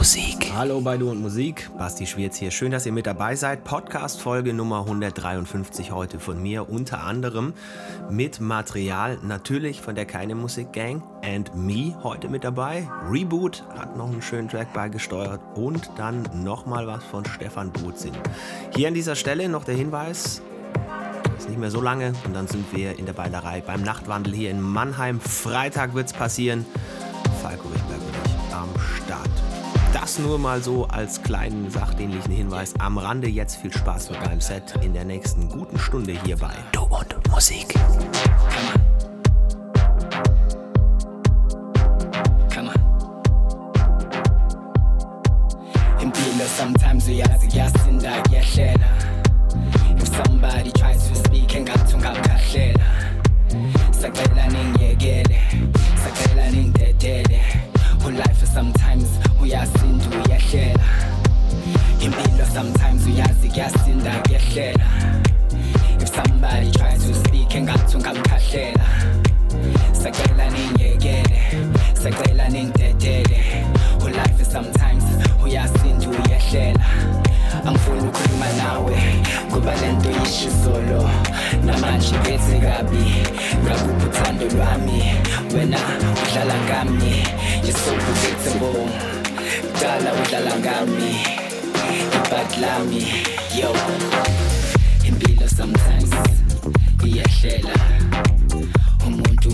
Musik. Hallo bei Du und Musik, Basti Schwierz hier. Schön, dass ihr mit dabei seid. Podcast-Folge Nummer 153 heute von mir, unter anderem mit Material natürlich von der Keine Musik Gang and Me heute mit dabei. Reboot hat noch einen schönen Track beigesteuert und dann nochmal was von Stefan Bozin. Hier an dieser Stelle noch der Hinweis, ist nicht mehr so lange und dann sind wir in der Beilerei beim Nachtwandel hier in Mannheim. Freitag wird es passieren. Falco Richtberg bin ich am Start. Das nur mal so als kleinen sachdienlichen Hinweis am Rande. Jetzt viel Spaß mit meinem Set in der nächsten guten Stunde hierbei. Du und Musik. Sometimes we have to uyazi kuyasinda kuyehlela If somebody tries to speak and got to ngamkhahlela Sakela ningiyekele Sakela ningidedele Ulife sometimes uyasinda uyehlela. Angifuni ukukhuluma nawe kuba lento yishizolo namanje phethe kabi ngakuphi uthando lwami? Wena udlala ngami you're so predictable kudala udlala ngami badlami yo. Impilo sometimes iyahlela umuntu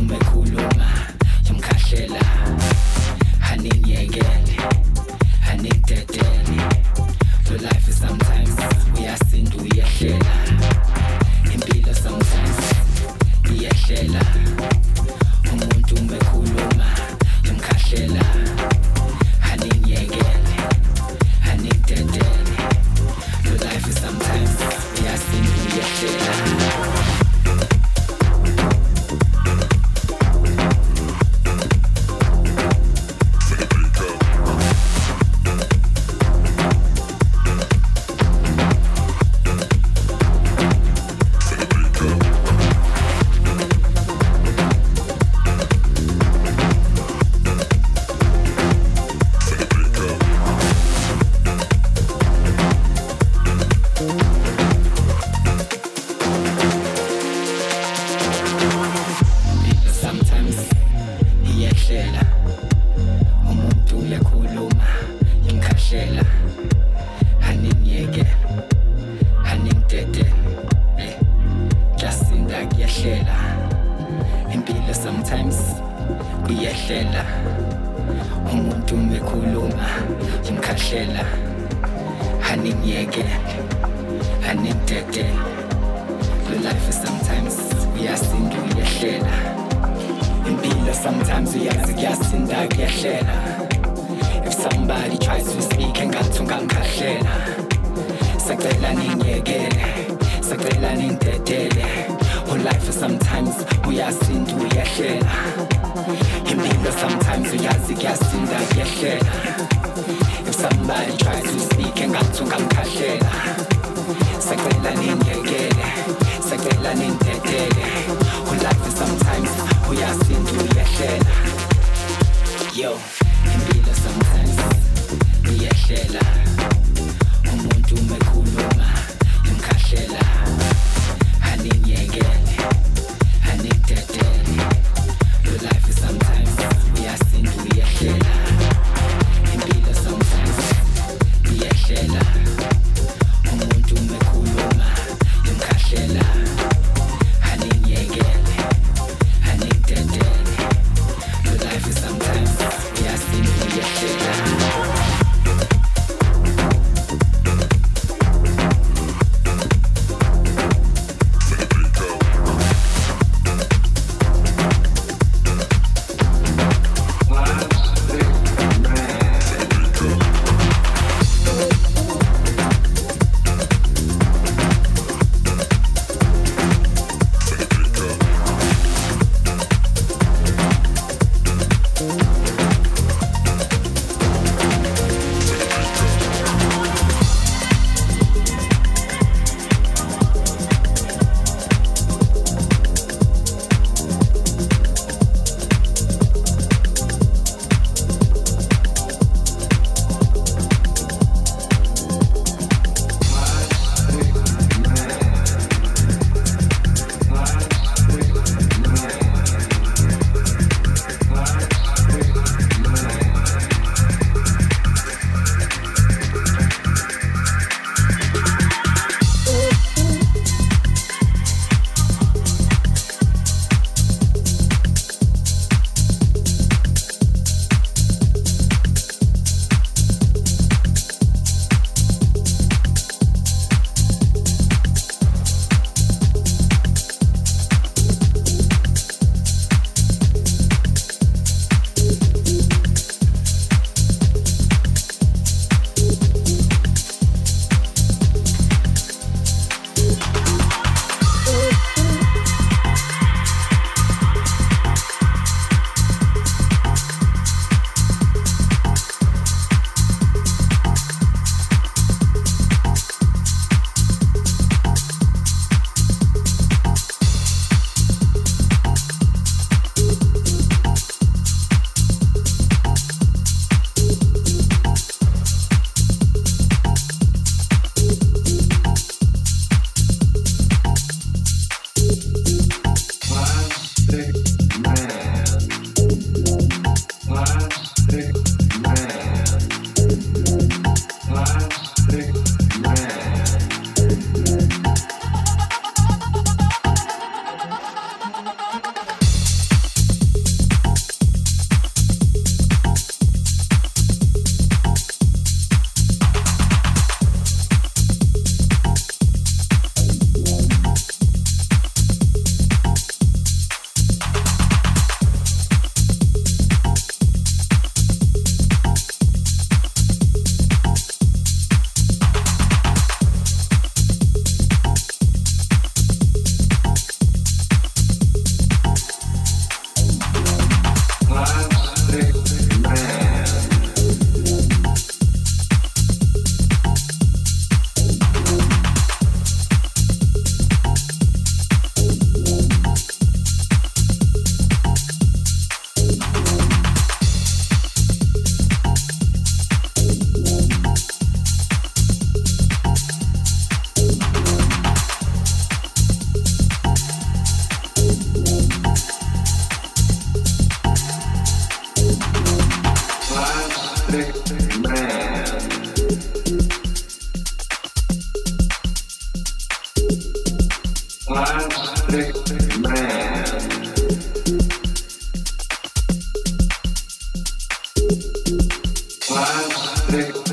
music.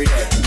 every day.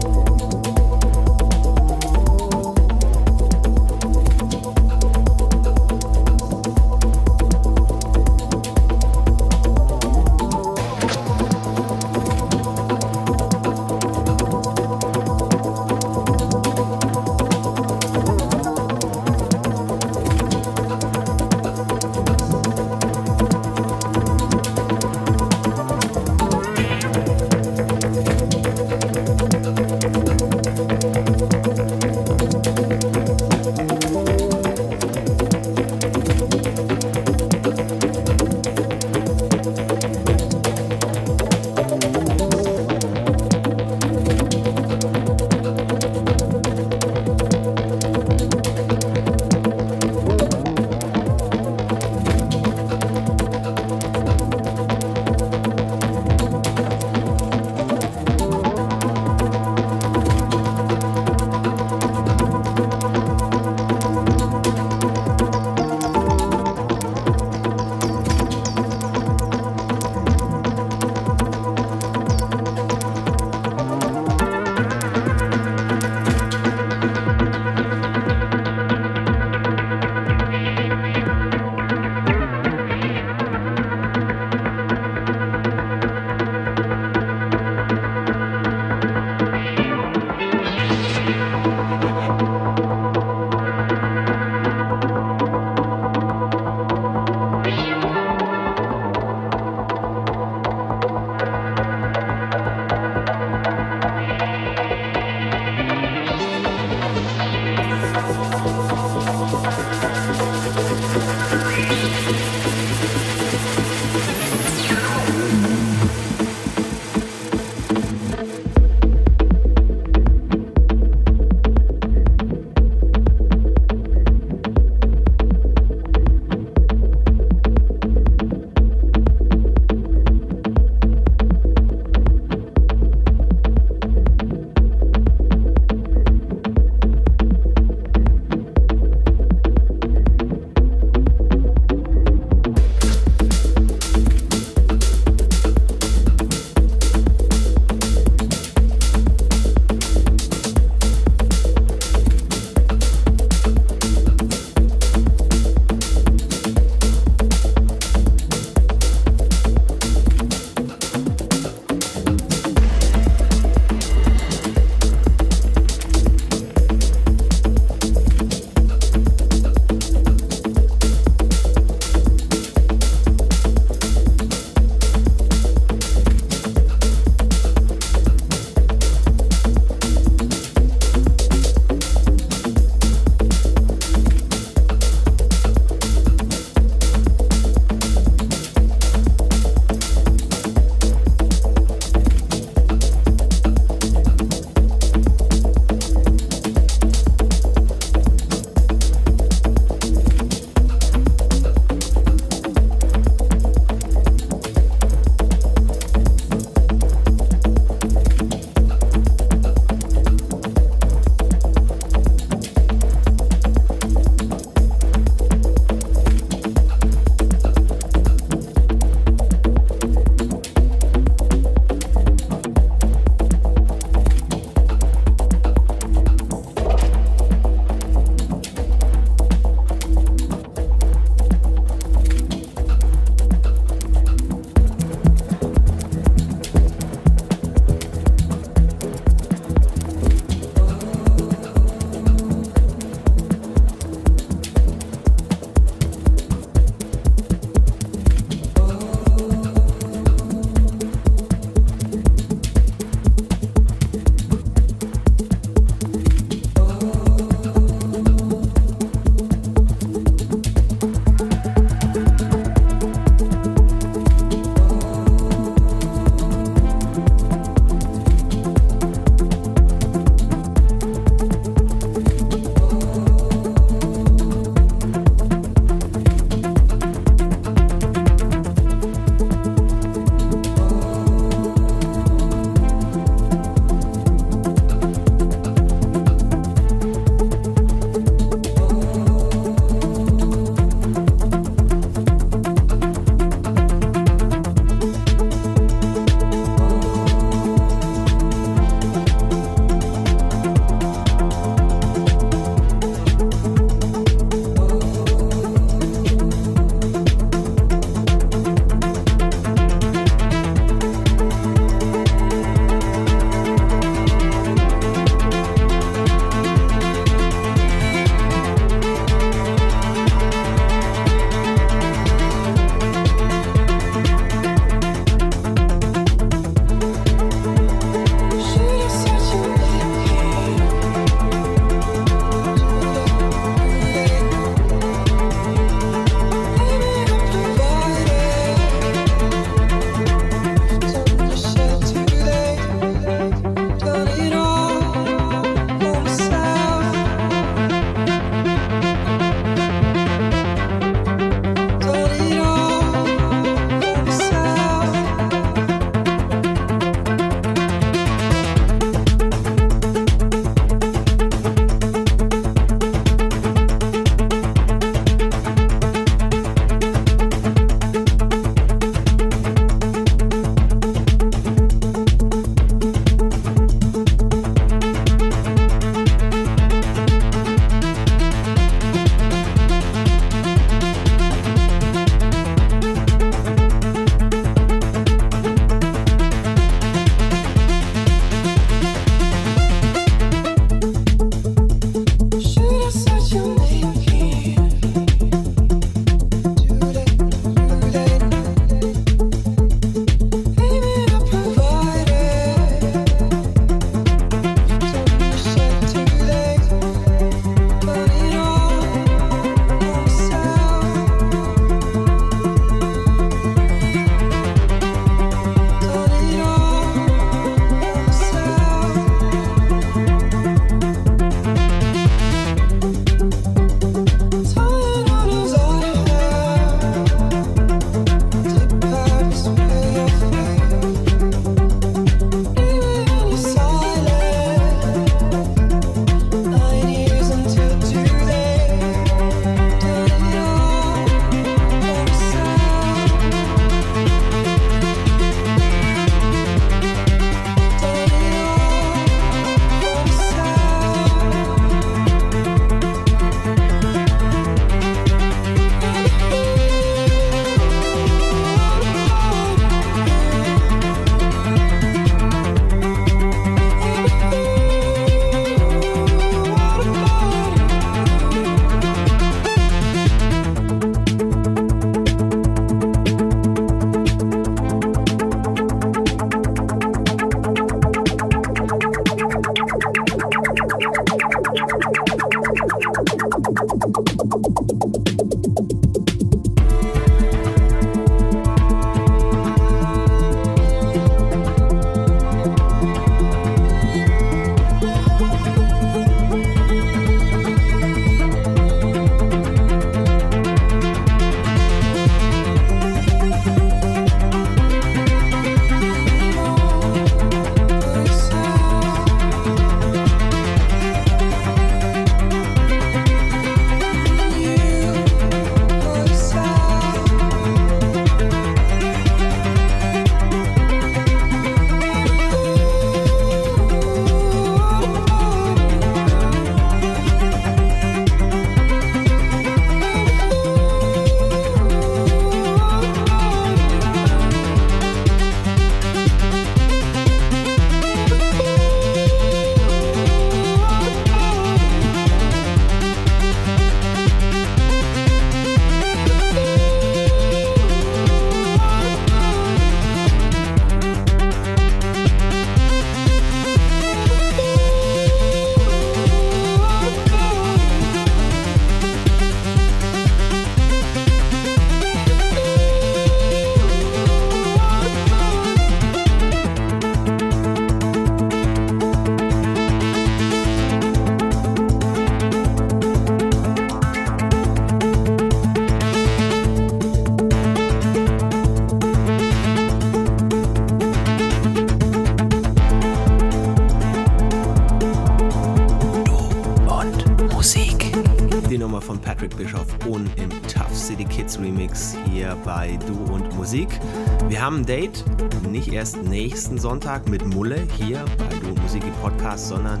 Ein Date, nicht erst nächsten Sonntag mit Mulle hier bei Du Musik Podcast, sondern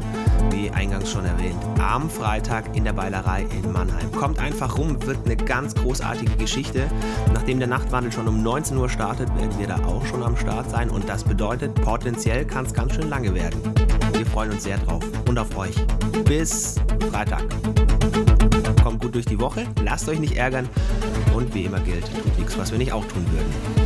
wie eingangs schon erwähnt, am Freitag in der Beilerei in Mannheim. Kommt einfach rum, wird eine ganz großartige Geschichte. Nachdem der Nachtwandel schon um 19 Uhr startet, werden wir da auch schon am Start sein und das bedeutet, potenziell kann es ganz schön lange werden. Wir freuen uns sehr drauf und auf euch. Bis Freitag. Kommt gut durch die Woche, lasst euch nicht ärgern und wie immer gilt, tut nichts, was wir nicht auch tun würden.